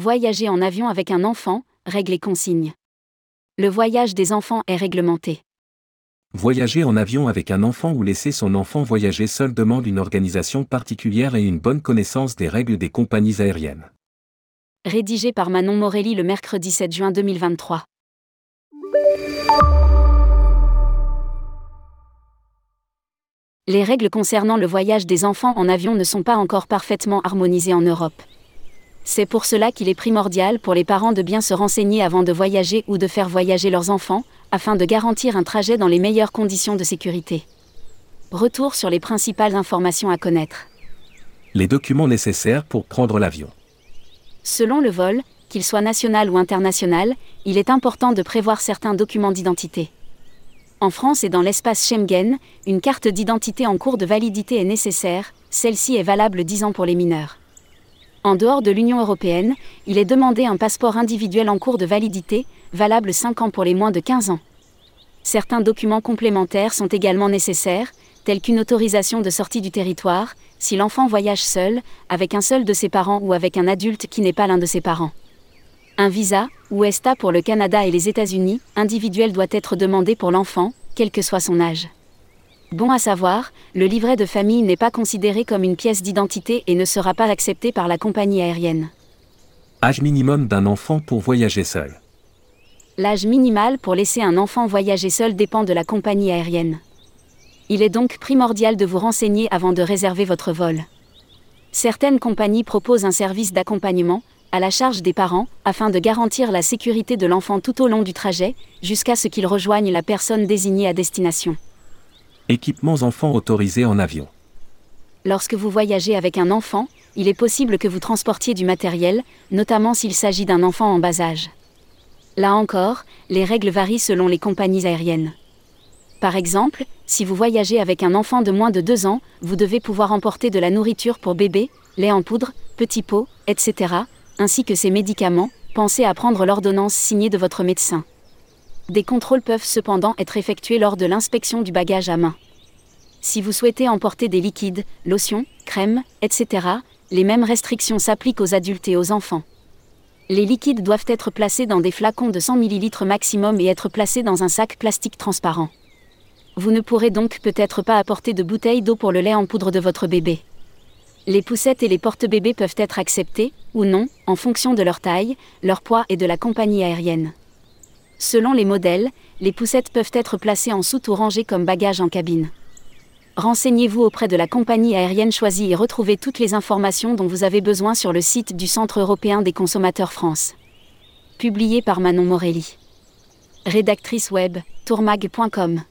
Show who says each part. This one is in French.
Speaker 1: Voyager en avion avec un enfant, règles et consignes. Le voyage des enfants est réglementé.
Speaker 2: Voyager en avion avec un enfant ou laisser son enfant voyager seul demande une organisation particulière et une bonne connaissance des règles des compagnies aériennes.
Speaker 1: Rédigé par Manon Morelli le mercredi 7 juin 2023. Les règles concernant le voyage des enfants en avion ne sont pas encore parfaitement harmonisées en Europe. C'est pour cela qu'il est primordial pour les parents de bien se renseigner avant de voyager ou de faire voyager leurs enfants, afin de garantir un trajet dans les meilleures conditions de sécurité. Retour sur les principales informations à connaître.
Speaker 2: Les documents nécessaires pour prendre l'avion.
Speaker 1: Selon le vol, qu'il soit national ou international, il est important de prévoir certains documents d'identité. En France et dans l'espace Schengen, une carte d'identité en cours de validité est nécessaire, celle-ci est valable 10 ans pour les mineurs. En dehors de l'Union européenne, il est demandé un passeport individuel en cours de validité, valable 5 ans pour les moins de 15 ans. Certains documents complémentaires sont également nécessaires, tels qu'une autorisation de sortie du territoire, si l'enfant voyage seul, avec un seul de ses parents ou avec un adulte qui n'est pas l'un de ses parents. Un visa, ou ESTA pour le Canada et les États-Unis, individuel doit être demandé pour l'enfant, quel que soit son âge. Bon à savoir, le livret de famille n'est pas considéré comme une pièce d'identité et ne sera pas accepté par la compagnie aérienne.
Speaker 2: Âge minimum d'un enfant pour voyager seul.
Speaker 1: L'âge minimal pour laisser un enfant voyager seul dépend de la compagnie aérienne. Il est donc primordial de vous renseigner avant de réserver votre vol. Certaines compagnies proposent un service d'accompagnement, à la charge des parents, afin de garantir la sécurité de l'enfant tout au long du trajet, jusqu'à ce qu'il rejoigne la personne désignée à destination.
Speaker 2: Équipements enfants autorisés en avion.
Speaker 1: Lorsque vous voyagez avec un enfant, il est possible que vous transportiez du matériel, notamment s'il s'agit d'un enfant en bas âge. Là encore, les règles varient selon les compagnies aériennes. Par exemple, si vous voyagez avec un enfant de moins de 2 ans, vous devez pouvoir emporter de la nourriture pour bébé, lait en poudre, petits pots, etc., ainsi que ses médicaments, pensez à prendre l'ordonnance signée de votre médecin. Des contrôles peuvent cependant être effectués lors de l'inspection du bagage à main. Si vous souhaitez emporter des liquides, lotions, crèmes, etc., les mêmes restrictions s'appliquent aux adultes et aux enfants. Les liquides doivent être placés dans des flacons de 100 ml maximum et être placés dans un sac plastique transparent. Vous ne pourrez donc peut-être pas apporter de bouteille d'eau pour le lait en poudre de votre bébé. Les poussettes et les porte-bébés peuvent être acceptés, ou non, en fonction de leur taille, leur poids et de la compagnie aérienne. Selon les modèles, les poussettes peuvent être placées en soute ou rangées comme bagages en cabine. Renseignez-vous auprès de la compagnie aérienne choisie et retrouvez toutes les informations dont vous avez besoin sur le site du Centre européen des consommateurs France. Publié par Manon Morelli. Rédactrice web, tourmag.com.